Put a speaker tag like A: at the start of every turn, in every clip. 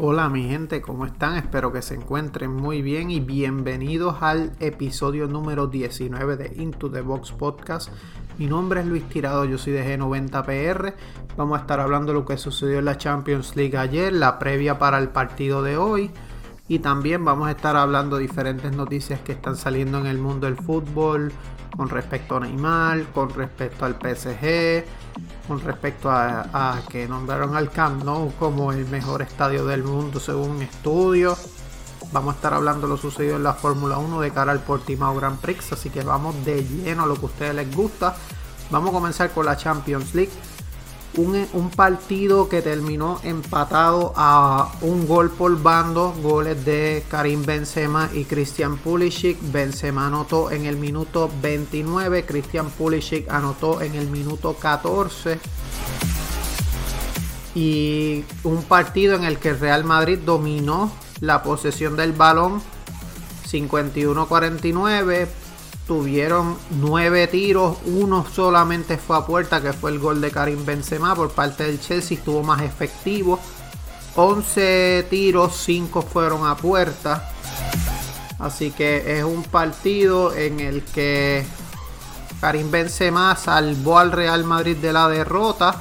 A: Hola mi gente, ¿cómo están? Espero que se encuentren muy bien y bienvenidos al episodio número 19 de Into the Box Podcast. Mi nombre es Luis Tirado, yo soy de G90PR. Vamos a estar hablando de lo que sucedió en la Champions League ayer, la previa para el partido de hoy. Y también vamos a estar hablando de diferentes noticias que están saliendo en el mundo del fútbol con respecto a Neymar, con respecto al PSG, con respecto a, que nombraron al Camp Nou como el mejor estadio del mundo según un estudio. Vamos a estar hablando de lo sucedido en la Fórmula 1 de cara al Portimao Grand Prix, así que vamos de lleno a lo que a ustedes les gusta. Vamos a comenzar con la Champions League un, partido que terminó empatado a un gol por bando, goles de Karim Benzema y Christian Pulisic. Benzema anotó en el minuto 29, Christian Pulisic anotó en el minuto 14. Y un partido en el que Real Madrid dominó la posesión del balón 51-49 tuvieron nueve tiros, uno solamente fue a puerta, que fue el gol de Karim Benzema por parte del Chelsea, estuvo más efectivo. 11 tiros, 5 fueron a puerta. Así que es un partido en el que Karim Benzema salvó al Real Madrid de la derrota.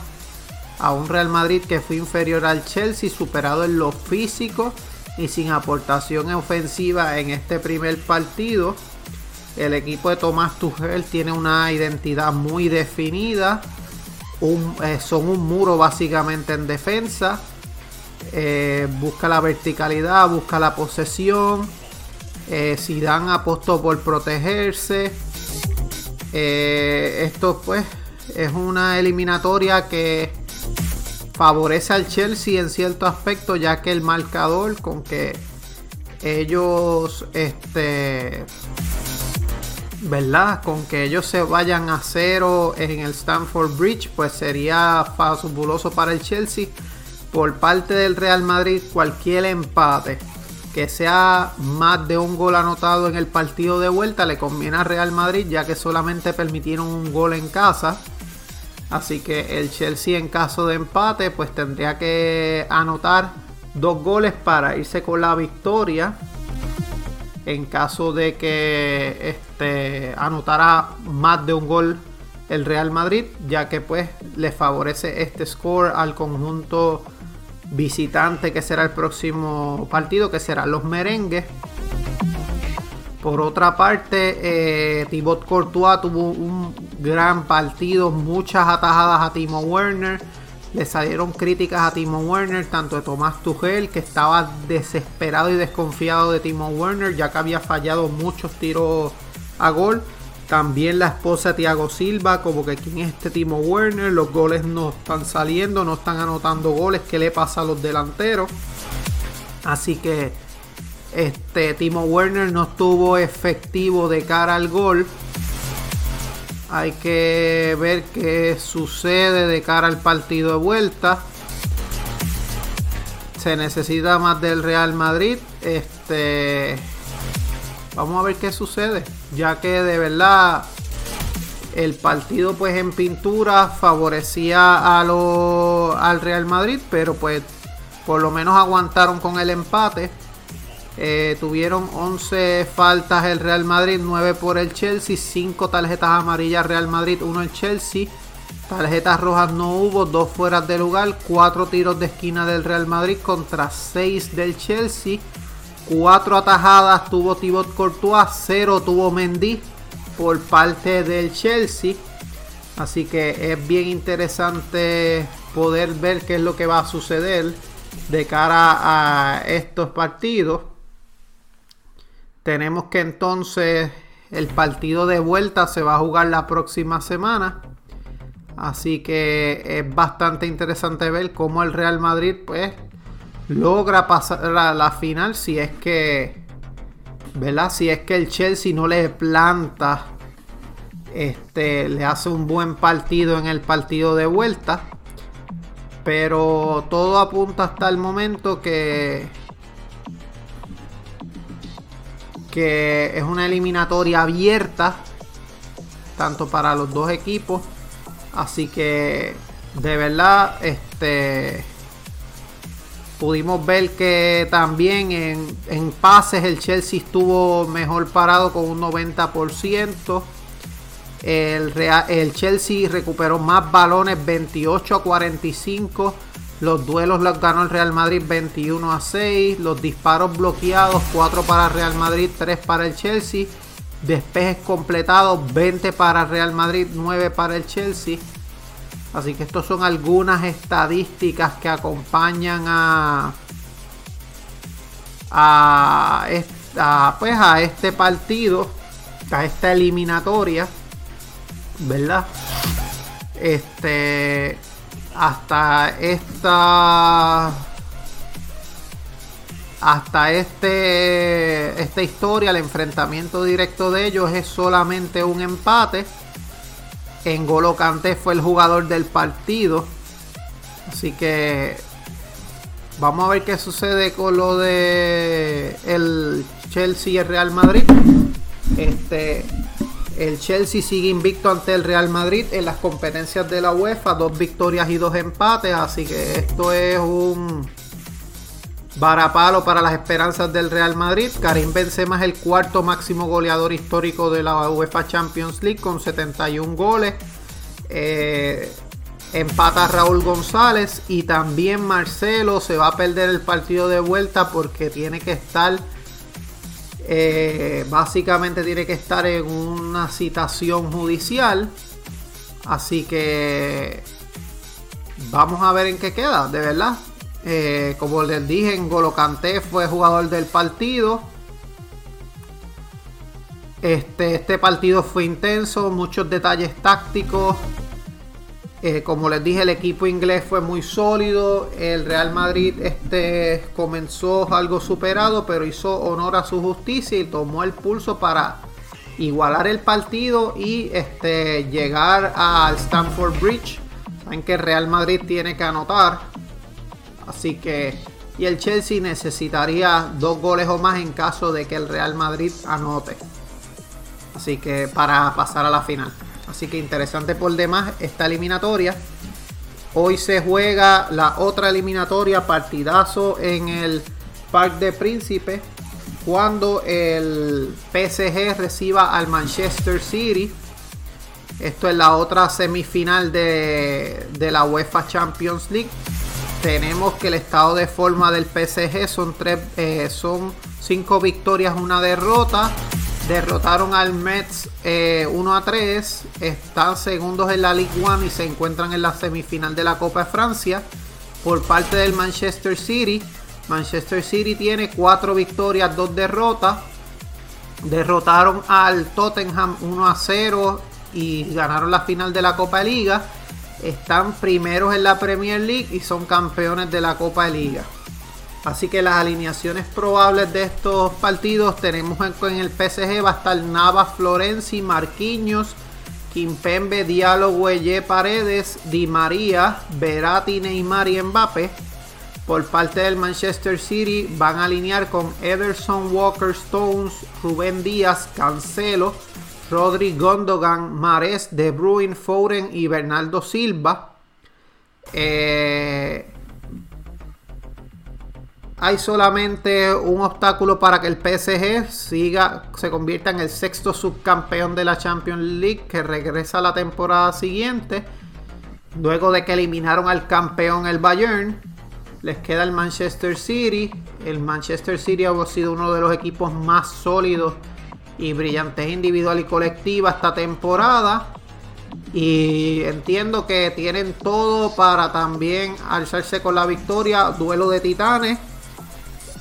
A: A un Real Madrid que fue inferior al Chelsea, superado en lo físico y sin aportación ofensiva en este primer partido. El equipo de Tomás Tuchel tiene una identidad muy definida. Eh, son un muro básicamente en defensa. Eh, busca la verticalidad, busca la posesión. Eh, dan apostó por protegerse. Eh, esto pues es una eliminatoria que favorece al Chelsea en cierto aspecto ya que el marcador con que ellos este ¿verdad? Con que ellos se vayan a cero en el Stanford Bridge, pues sería fabuloso para el Chelsea. Por parte del Real Madrid, cualquier empate que sea más de un gol anotado en el partido de vuelta le conviene a Real Madrid, ya que solamente permitieron un gol en casa. Así que el Chelsea en caso de empate, pues tendría que anotar dos goles para irse con la victoria en caso de que este, anotara más de un gol el Real Madrid, ya que pues le favorece este score al conjunto visitante que será el próximo partido, que serán los merengues. Por otra parte, eh, Thibaut Courtois tuvo un gran partido, muchas atajadas a Timo Werner le salieron críticas a Timo Werner, tanto de Tomás Tuchel, que estaba desesperado y desconfiado de Timo Werner, ya que había fallado muchos tiros a gol. También la esposa Thiago Silva, como que quién es este Timo Werner, los goles no están saliendo, no están anotando goles, ¿qué le pasa a los delanteros? Así que este Timo Werner no estuvo efectivo de cara al gol. Hay que ver qué sucede de cara al partido de vuelta. Se necesita más del Real Madrid. Este. Vamos a ver qué sucede. Ya que de verdad el partido pues en pintura favorecía a lo, al Real Madrid. Pero pues por lo menos aguantaron con el empate. Eh, tuvieron 11 faltas el Real Madrid, 9 por el Chelsea, 5 tarjetas amarillas Real Madrid, 1 el Chelsea. Tarjetas rojas no hubo, 2 fuera de lugar, 4 tiros de esquina del Real Madrid contra 6 del Chelsea. 4 atajadas tuvo Thibaut Courtois, 0 tuvo Mendy por parte del Chelsea. Así que es bien interesante poder ver qué es lo que va a suceder de cara a estos partidos. Tenemos que entonces el partido de vuelta se va a jugar la próxima semana. Así que es bastante interesante ver cómo el Real Madrid pues logra pasar a la final si es que ¿verdad? Si es que el Chelsea no le planta, este, le hace un buen partido en el partido de vuelta. Pero todo apunta hasta el momento que que es una eliminatoria abierta tanto para los dos equipos. Así que de verdad este pudimos ver que también en, en pases el Chelsea estuvo mejor parado con un 90%. El, el Chelsea recuperó más balones 28 a 45. Los duelos los ganó el Real Madrid 21 a 6. Los disparos bloqueados 4 para Real Madrid, 3 para el Chelsea. Despejes completados 20 para Real Madrid, 9 para el Chelsea. Así que estas son algunas estadísticas que acompañan a, a, pues a este partido, a esta eliminatoria. ¿verdad? Este, hasta esta, hasta este, esta historia, el enfrentamiento directo de ellos es solamente un empate. En Golo Kanté fue el jugador del partido. Así que vamos a ver qué sucede con lo de el Chelsea y el Real Madrid. Este, el Chelsea sigue invicto ante el Real Madrid en las competencias de la UEFA, dos victorias y dos empates, así que esto es un varapalo para las esperanzas del Real Madrid. Karim Benzema es el cuarto máximo goleador histórico de la UEFA Champions League con 71 goles. Eh, empata Raúl González y también Marcelo se va a perder el partido de vuelta porque tiene que estar eh, básicamente tiene que estar en una citación judicial. Así que vamos a ver en qué queda, de verdad. Eh, como les dije, en Golocante fue jugador del partido. Este, este partido fue intenso, muchos detalles tácticos. Eh, como les dije, el equipo inglés fue muy sólido. El Real Madrid este, comenzó algo superado, pero hizo honor a su justicia y tomó el pulso para igualar el partido y este, llegar al Stamford Bridge. Saben que el Real Madrid tiene que anotar. Así que. Y el Chelsea necesitaría dos goles o más en caso de que el Real Madrid anote. Así que para pasar a la final. Así que interesante por demás esta eliminatoria. Hoy se juega la otra eliminatoria, partidazo en el Parc de Príncipe, cuando el PSG reciba al Manchester City. Esto es la otra semifinal de, la UEFA Champions League. Tenemos que el estado de forma del PSG son, tres, eh, son cinco victorias, una derrota derrotaron al Mets 1 eh, a 3. Están segundos en la League One y se encuentran en la semifinal de la Copa de Francia. Por parte del Manchester City, Manchester City tiene 4 victorias, 2 derrotas. Derrotaron al Tottenham 1 a 0 y ganaron la final de la Copa de Liga. Están primeros en la Premier League y son campeones de la Copa de Liga. Así que las alineaciones probables de estos partidos tenemos en, el PSG va a estar Navas, Florenzi, Marquinhos, Kimpembe, Diallo, Güelle, Paredes, Di María, Verati, Neymar y Mbappe. Por parte del Manchester City van a alinear con Ederson, Walker, Stones, Rubén Díaz, Cancelo, Rodri, Gondogan, Mares, De Bruyne, Foden y Bernardo Silva. Eh, hay solamente un obstáculo para que el PSG siga, se convierta en el sexto subcampeón de la Champions League que regresa la temporada siguiente. Luego de que eliminaron al campeón el Bayern, les queda el Manchester City. El Manchester City ha sido uno de los equipos más sólidos y brillantes individual y colectiva esta temporada. Y entiendo que tienen todo para también alzarse con la victoria. Duelo de titanes.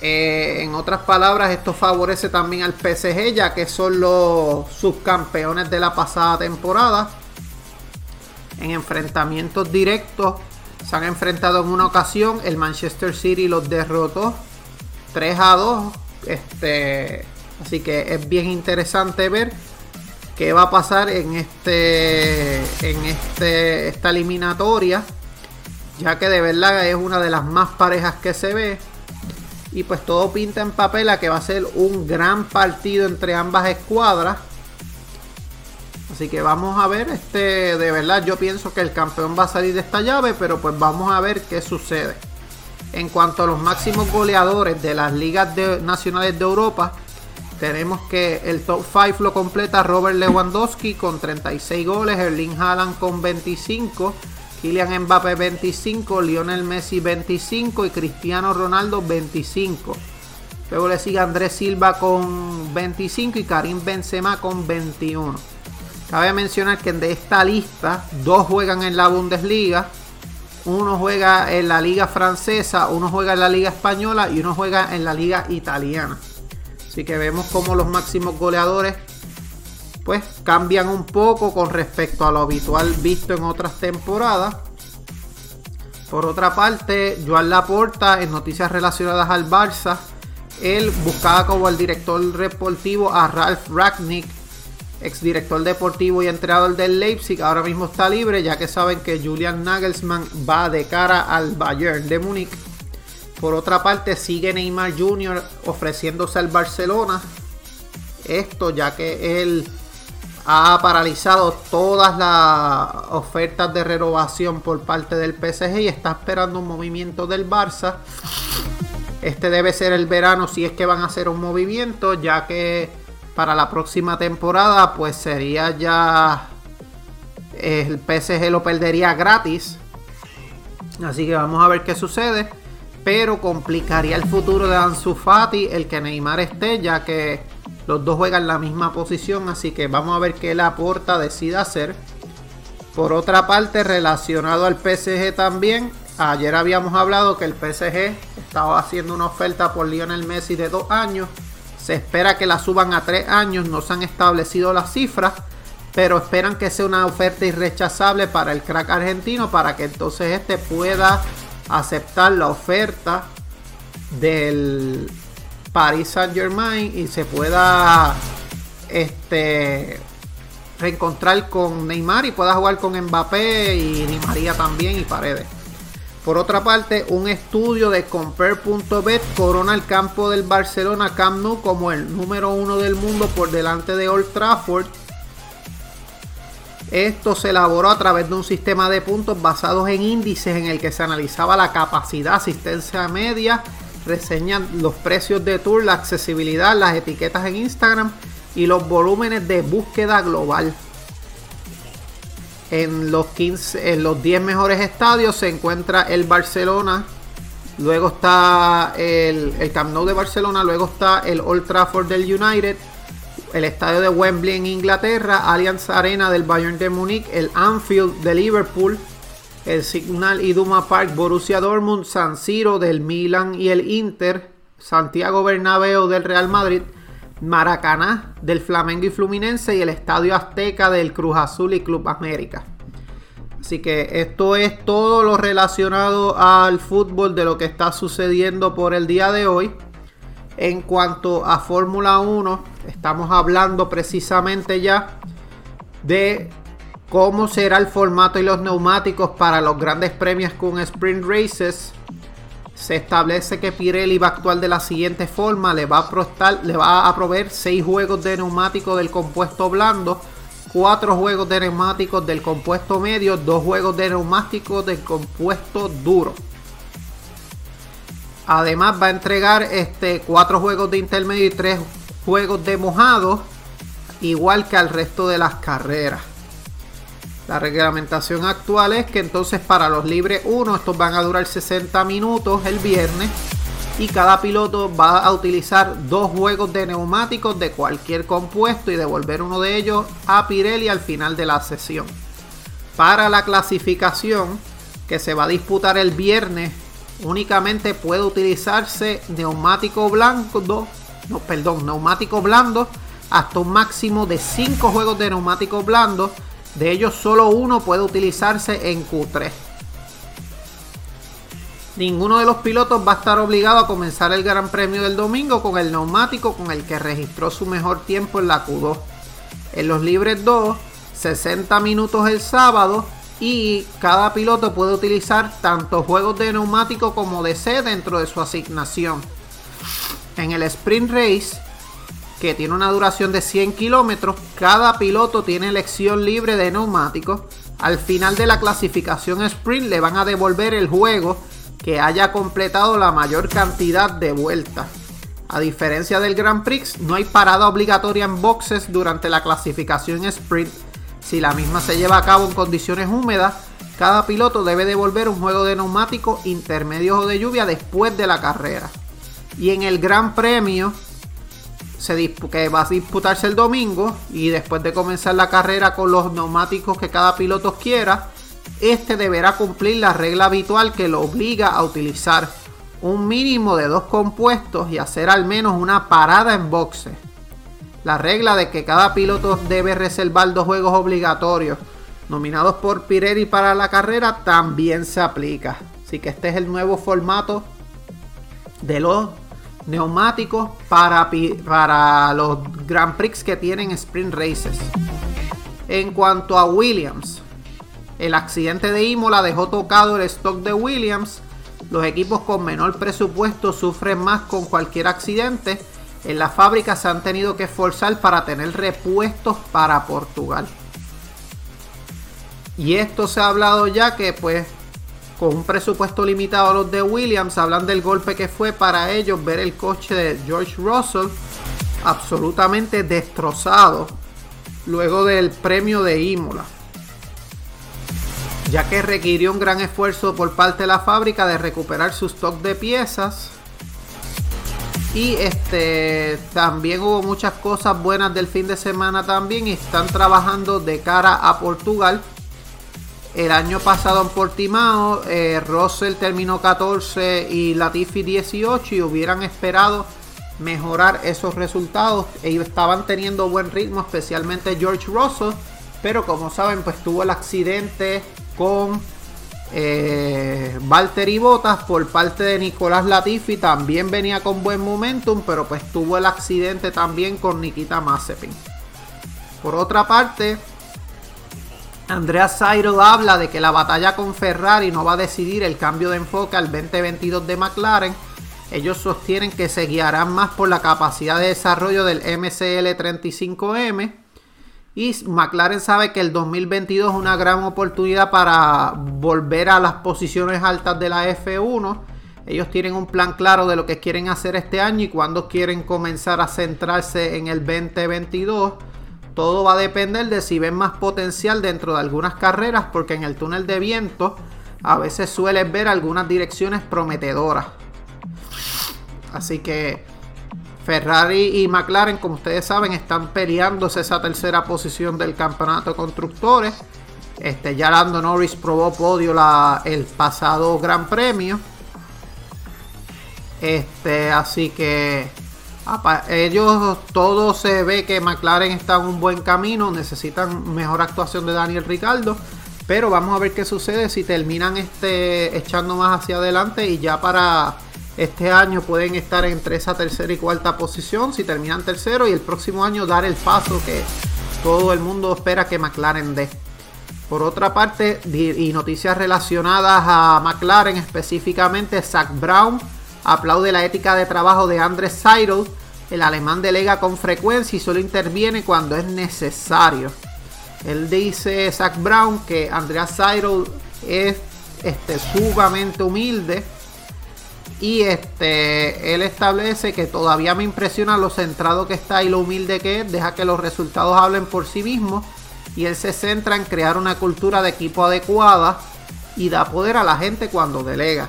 A: Eh, en otras palabras, esto favorece también al PSG, ya que son los subcampeones de la pasada temporada. En enfrentamientos directos se han enfrentado en una ocasión. El Manchester City los derrotó 3 a 2. Este, Así que es bien interesante ver qué va a pasar en este en este esta eliminatoria ya que de verdad es una de las más parejas que se ve y pues todo pinta en papel a que va a ser un gran partido entre ambas escuadras. Así que vamos a ver este de verdad yo pienso que el campeón va a salir de esta llave pero pues vamos a ver qué sucede. En cuanto a los máximos goleadores de las ligas nacionales de Europa tenemos que el top 5 lo completa Robert Lewandowski con 36 goles, Erling Haaland con 25, Kylian Mbappé 25, Lionel Messi 25 y Cristiano Ronaldo 25. Luego le sigue Andrés Silva con 25 y Karim Benzema con 21. Cabe mencionar que de esta lista, dos juegan en la Bundesliga, uno juega en la Liga Francesa, uno juega en la Liga Española y uno juega en la Liga Italiana. Así que vemos como los máximos goleadores pues cambian un poco con respecto a lo habitual visto en otras temporadas. Por otra parte, Joan Laporta en noticias relacionadas al Barça, él buscaba como el director deportivo a Ralf Ragnick, exdirector deportivo y entrenador del Leipzig, ahora mismo está libre ya que saben que Julian Nagelsmann va de cara al Bayern de Múnich por otra parte, sigue Neymar Jr. ofreciéndose al Barcelona. Esto ya que él ha paralizado todas las ofertas de renovación por parte del PSG y está esperando un movimiento del Barça. Este debe ser el verano si es que van a hacer un movimiento, ya que para la próxima temporada pues sería ya el PSG lo perdería gratis. Así que vamos a ver qué sucede pero complicaría el futuro de Ansu Fati el que Neymar esté, ya que los dos juegan la misma posición, así que vamos a ver qué la aporta decide hacer. Por otra parte, relacionado al PSG también, ayer habíamos hablado que el PSG estaba haciendo una oferta por Lionel Messi de dos años. Se espera que la suban a tres años, no se han establecido las cifras, pero esperan que sea una oferta irrechazable para el crack argentino para que entonces este pueda aceptar la oferta del Paris Saint Germain y se pueda este reencontrar con Neymar y pueda jugar con Mbappé y Di María también y Paredes. Por otra parte, un estudio de Compare.bet corona el campo del Barcelona Camp Nou como el número uno del mundo por delante de Old Trafford esto se elaboró a través de un sistema de puntos basados en índices en el que se analizaba la capacidad, asistencia media, reseñan los precios de tour, la accesibilidad, las etiquetas en Instagram y los volúmenes de búsqueda global. En los, 15, en los 10 mejores estadios se encuentra el Barcelona, luego está el, el Camp Nou de Barcelona, luego está el Old Trafford del United, el estadio de Wembley en Inglaterra, Allianz Arena del Bayern de Múnich, el Anfield de Liverpool, el Signal Iduna Park Borussia Dortmund, San Siro del Milan y el Inter, Santiago Bernabéu del Real Madrid, Maracaná del Flamengo y Fluminense y el Estadio Azteca del Cruz Azul y Club América. Así que esto es todo lo relacionado al fútbol de lo que está sucediendo por el día de hoy. En cuanto a Fórmula 1, estamos hablando precisamente ya de cómo será el formato y los neumáticos para los grandes premios con sprint races. Se establece que Pirelli va a actuar de la siguiente forma: le va a, le va a proveer 6 juegos de neumáticos del compuesto blando, 4 juegos de neumáticos del compuesto medio, 2 juegos de neumáticos del compuesto duro. Además va a entregar este, cuatro juegos de intermedio y tres juegos de mojado, igual que al resto de las carreras. La reglamentación actual es que entonces para los libres 1 estos van a durar 60 minutos el viernes y cada piloto va a utilizar dos juegos de neumáticos de cualquier compuesto y devolver uno de ellos a Pirelli al final de la sesión. Para la clasificación que se va a disputar el viernes únicamente puede utilizarse neumático blanco, no, perdón, neumático blando hasta un máximo de 5 juegos de neumáticos blandos. De ellos solo uno puede utilizarse en Q3. Ninguno de los pilotos va a estar obligado a comenzar el Gran Premio del domingo con el neumático con el que registró su mejor tiempo en la Q2. En los libres 2, 60 minutos el sábado y cada piloto puede utilizar tanto juegos de neumático como de C dentro de su asignación. En el Sprint Race, que tiene una duración de 100 kilómetros, cada piloto tiene elección libre de neumáticos. Al final de la clasificación sprint le van a devolver el juego que haya completado la mayor cantidad de vueltas. A diferencia del Grand Prix, no hay parada obligatoria en boxes durante la clasificación sprint. Si la misma se lleva a cabo en condiciones húmedas, cada piloto debe devolver un juego de neumático intermedio o de lluvia después de la carrera. Y en el Gran Premio, que va a disputarse el domingo, y después de comenzar la carrera con los neumáticos que cada piloto quiera, este deberá cumplir la regla habitual que lo obliga a utilizar un mínimo de dos compuestos y hacer al menos una parada en boxe. La regla de que cada piloto debe reservar dos juegos obligatorios nominados por Pirelli para la carrera también se aplica. Así que este es el nuevo formato de los neumáticos para, para los Grand Prix que tienen sprint races. En cuanto a Williams, el accidente de Imola dejó tocado el stock de Williams. Los equipos con menor presupuesto sufren más con cualquier accidente. En la fábrica se han tenido que esforzar para tener repuestos para Portugal. Y esto se ha hablado ya que pues con un presupuesto limitado los de Williams hablan del golpe que fue para ellos ver el coche de George Russell absolutamente destrozado luego del premio de Imola ya que requirió un gran esfuerzo por parte de la fábrica de recuperar su stock de piezas. Y este también hubo muchas cosas buenas del fin de semana también están trabajando de cara a Portugal. El año pasado en Portimao, eh, Russell terminó 14 y Latifi 18 y hubieran esperado mejorar esos resultados. Ellos estaban teniendo buen ritmo, especialmente George Russell, pero como saben, pues tuvo el accidente con eh, Valtteri Bottas por parte de Nicolás Latifi también venía con buen momentum, pero pues tuvo el accidente también con Nikita Mazepin. Por otra parte, Andrea Seidel habla de que la batalla con Ferrari no va a decidir el cambio de enfoque al 2022 de McLaren. Ellos sostienen que se guiarán más por la capacidad de desarrollo del MCL 35M y McLaren sabe que el 2022 es una gran oportunidad para volver a las posiciones altas de la F1. Ellos tienen un plan claro de lo que quieren hacer este año y cuándo quieren comenzar a centrarse en el 2022. Todo va a depender de si ven más potencial dentro de algunas carreras, porque en el túnel de viento a veces suelen ver algunas direcciones prometedoras. Así que Ferrari y McLaren, como ustedes saben, están peleándose esa tercera posición del campeonato de constructores. Este, ya Lando Norris probó podio el pasado Gran Premio. Este, así que ellos todo se ve que McLaren está en un buen camino. Necesitan mejor actuación de Daniel Ricardo. Pero vamos a ver qué sucede si terminan este, echando más hacia adelante y ya para este año pueden estar entre esa tercera y cuarta posición si terminan tercero y el próximo año dar el paso que todo el mundo espera que McLaren dé. Por otra parte, y noticias relacionadas a McLaren específicamente, Zach Brown aplaude la ética de trabajo de Andres Seidel. El alemán delega con frecuencia y solo interviene cuando es necesario. Él dice, Zach Brown, que Andreas Seidel es este, sumamente humilde y este, él establece que todavía me impresiona lo centrado que está y lo humilde que es. Deja que los resultados hablen por sí mismos. Y él se centra en crear una cultura de equipo adecuada y da poder a la gente cuando delega.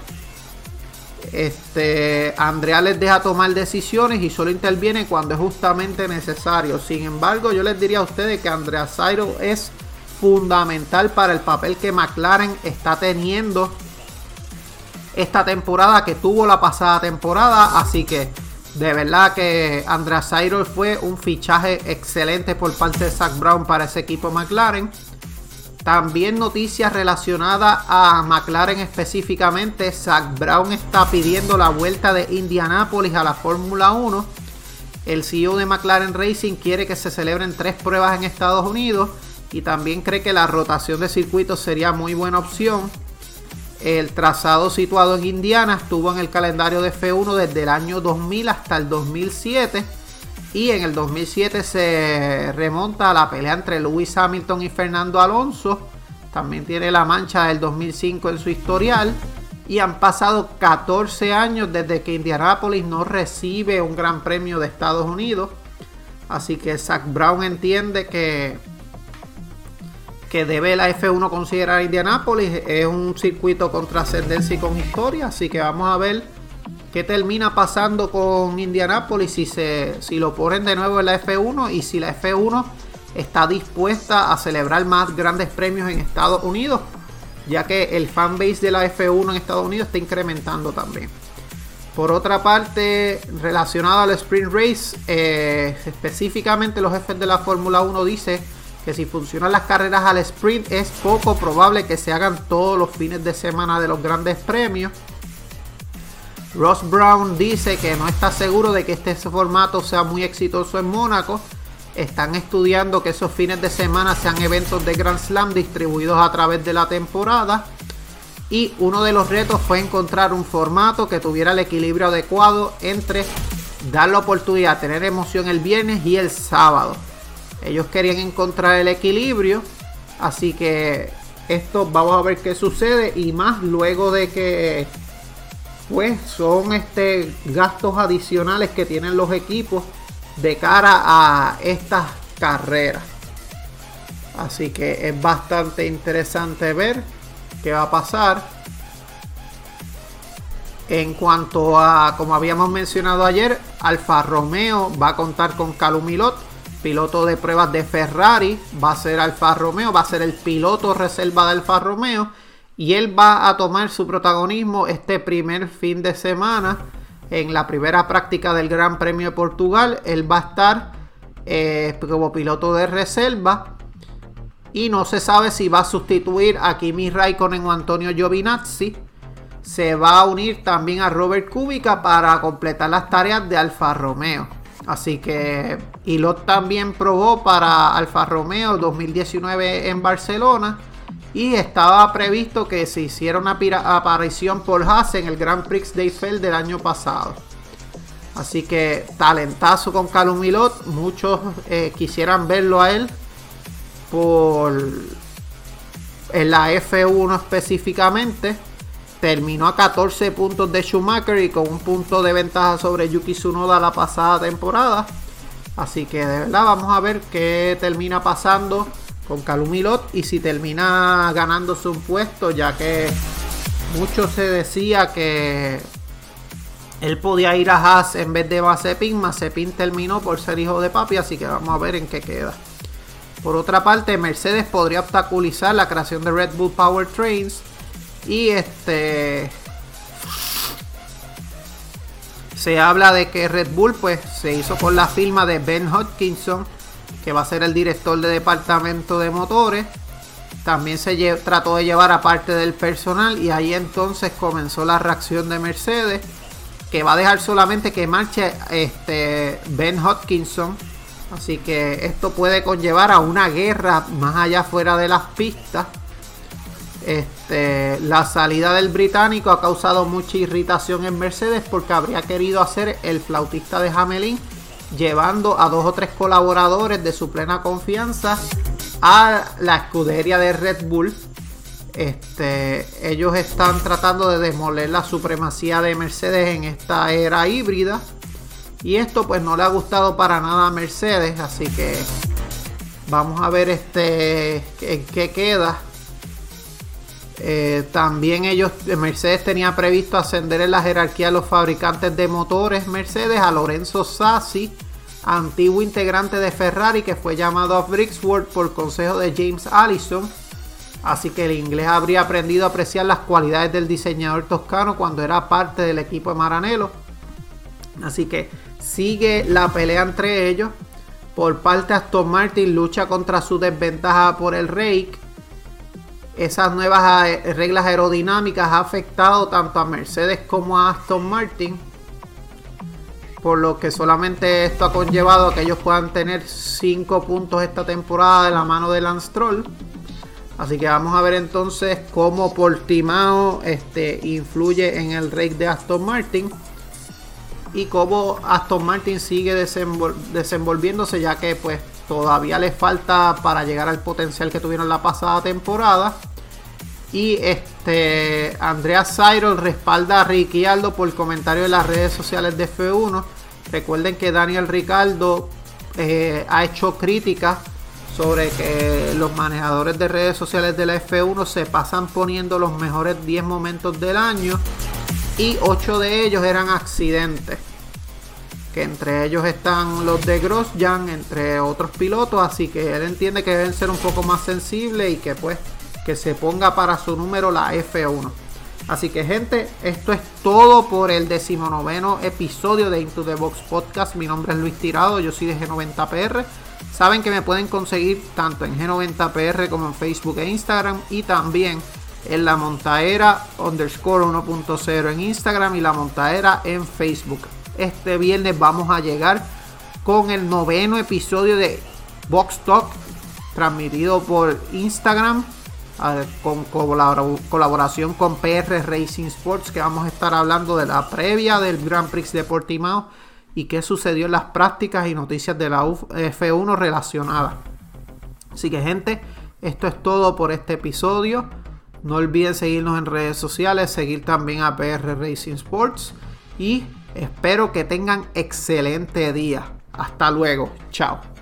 A: Este, Andrea les deja tomar decisiones y solo interviene cuando es justamente necesario. Sin embargo, yo les diría a ustedes que Andrea Zairo es fundamental para el papel que McLaren está teniendo esta temporada que tuvo la pasada temporada. Así que de verdad que Andrea Cyril fue un fichaje excelente por parte de Zach Brown para ese equipo McLaren. También noticias relacionadas a McLaren específicamente. Zach Brown está pidiendo la vuelta de Indianapolis a la Fórmula 1. El CEO de McLaren Racing quiere que se celebren tres pruebas en Estados Unidos y también cree que la rotación de circuitos sería muy buena opción. El trazado situado en Indiana estuvo en el calendario de F1 desde el año 2000 hasta el 2007 y en el 2007 se remonta a la pelea entre Lewis Hamilton y Fernando Alonso. También tiene la mancha del 2005 en su historial. Y han pasado 14 años desde que Indianapolis no recibe un gran premio de Estados Unidos. Así que Zach Brown entiende que, que debe la F1 considerar Indianapolis. Es un circuito con trascendencia y con historia. Así que vamos a ver qué termina pasando con Indianapolis si, se, si lo ponen de nuevo en la F1 y si la F1 está dispuesta a celebrar más grandes premios en Estados Unidos, ya que el fanbase de la F1 en Estados Unidos está incrementando también. Por otra parte, relacionado al sprint race, eh, específicamente los jefes de la Fórmula 1 dice que si funcionan las carreras al sprint es poco probable que se hagan todos los fines de semana de los grandes premios Ross Brown dice que no está seguro de que este formato sea muy exitoso en Mónaco. Están estudiando que esos fines de semana sean eventos de Grand Slam distribuidos a través de la temporada. Y uno de los retos fue encontrar un formato que tuviera el equilibrio adecuado entre dar la oportunidad de tener emoción el viernes y el sábado. Ellos querían encontrar el equilibrio. Así que esto vamos a ver qué sucede. Y más luego de que pues son este, gastos adicionales que tienen los equipos de cara a estas carreras. Así que es bastante interesante ver qué va a pasar. En cuanto a, como habíamos mencionado ayer, Alfa Romeo va a contar con Calumilot, piloto de pruebas de Ferrari. Va a ser Alfa Romeo, va a ser el piloto reserva de Alfa Romeo y él va a tomar su protagonismo este primer fin de semana en la primera práctica del Gran Premio de Portugal. Él va a estar eh, como piloto de reserva. Y no se sabe si va a sustituir a Kimi Raikkonen o Antonio Giovinazzi. Se va a unir también a Robert Kubica para completar las tareas de Alfa Romeo. Así que Ilot también probó para Alfa Romeo 2019 en Barcelona y estaba previsto que se hiciera una aparición por Haas en el Grand Prix de Eiffel del año pasado. Así que talentazo con Calum Milot. Muchos eh, quisieran verlo a él por en la F1 específicamente. Terminó a 14 puntos de Schumacher y con un punto de ventaja sobre Yuki Tsunoda la pasada temporada. Así que de verdad vamos a ver qué termina pasando con Calumilot y si termina ganándose un puesto, ya que mucho se decía que él podía ir a Haas en vez de Mazepin. Mazepin terminó por ser hijo de papi, así que vamos a ver en qué queda. Por otra parte, Mercedes podría obstaculizar la creación de Red Bull Power Trains. Y este. Se habla de que Red Bull pues se hizo con la firma de Ben Hodgkinson que va a ser el director de departamento de motores. También se trató de llevar a parte del personal y ahí entonces comenzó la reacción de Mercedes, que va a dejar solamente que marche este Ben Hodgkinson. Así que esto puede conllevar a una guerra más allá fuera de las pistas. Este, la salida del británico ha causado mucha irritación en Mercedes porque habría querido hacer el flautista de Hamelin llevando a dos o tres colaboradores de su plena confianza a la escudería de Red Bull. Este, ellos están tratando de demoler la supremacía de Mercedes en esta era híbrida. Y esto pues no le ha gustado para nada a Mercedes. Así que vamos a ver este en qué queda. Eh, también ellos, Mercedes tenía previsto ascender en la jerarquía de los fabricantes de motores Mercedes a Lorenzo Sassi, antiguo integrante de Ferrari que fue llamado a Brixworth por consejo de James Allison. Así que el inglés habría aprendido a apreciar las cualidades del diseñador toscano cuando era parte del equipo de Maranello. Así que sigue la pelea entre ellos. Por parte Aston Martin lucha contra su desventaja por el rake esas nuevas eh, reglas aerodinámicas ha afectado tanto a Mercedes como a Aston Martin. Por lo que solamente esto ha conllevado a que ellos puedan tener 5 puntos esta temporada de la mano de Lance Troll. Así que vamos a ver entonces cómo Portimao este, influye en el rate de Aston Martin. Y cómo Aston Martin sigue desenvolviéndose ya que pues todavía les falta para llegar al potencial que tuvieron la pasada temporada. Y este Andrea Cyril respalda a Ricciardo por comentario en las redes sociales de F1. Recuerden que Daniel Ricardo eh, ha hecho críticas sobre que los manejadores de redes sociales de la F1 se pasan poniendo los mejores 10 momentos del año y 8 de ellos eran accidentes que entre ellos están los de Grosjean, entre otros pilotos, así que él entiende que deben ser un poco más sensibles y que pues que se ponga para su número la F1. Así que gente, esto es todo por el decimonoveno episodio de Into the Box Podcast. Mi nombre es Luis Tirado, yo soy de G90PR. Saben que me pueden conseguir tanto en G90PR como en Facebook e Instagram y también en la montaera underscore 1.0 en Instagram y la montaera en Facebook este viernes vamos a llegar con el noveno episodio de Box Talk transmitido por Instagram con colaboración con PR Racing Sports que vamos a estar hablando de la previa del Grand Prix de Portimao y qué sucedió en las prácticas y noticias de la F1 relacionadas. Así que gente, esto es todo por este episodio. No olviden seguirnos en redes sociales, seguir también a PR Racing Sports y Espero que tengan excelente día. Hasta luego. Chao.